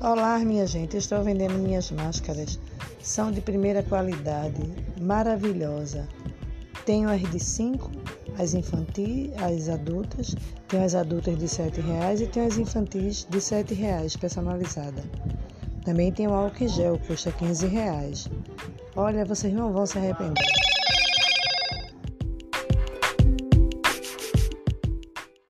Olá, minha gente. Estou vendendo minhas máscaras. São de primeira qualidade, maravilhosa. Tenho as de 5, as infantis, as adultas. Tenho as adultas de R$ reais e tenho as infantis de R$ reais personalizada. Também tenho álcool em gel, custa R$ reais. Olha, vocês não vão se arrepender.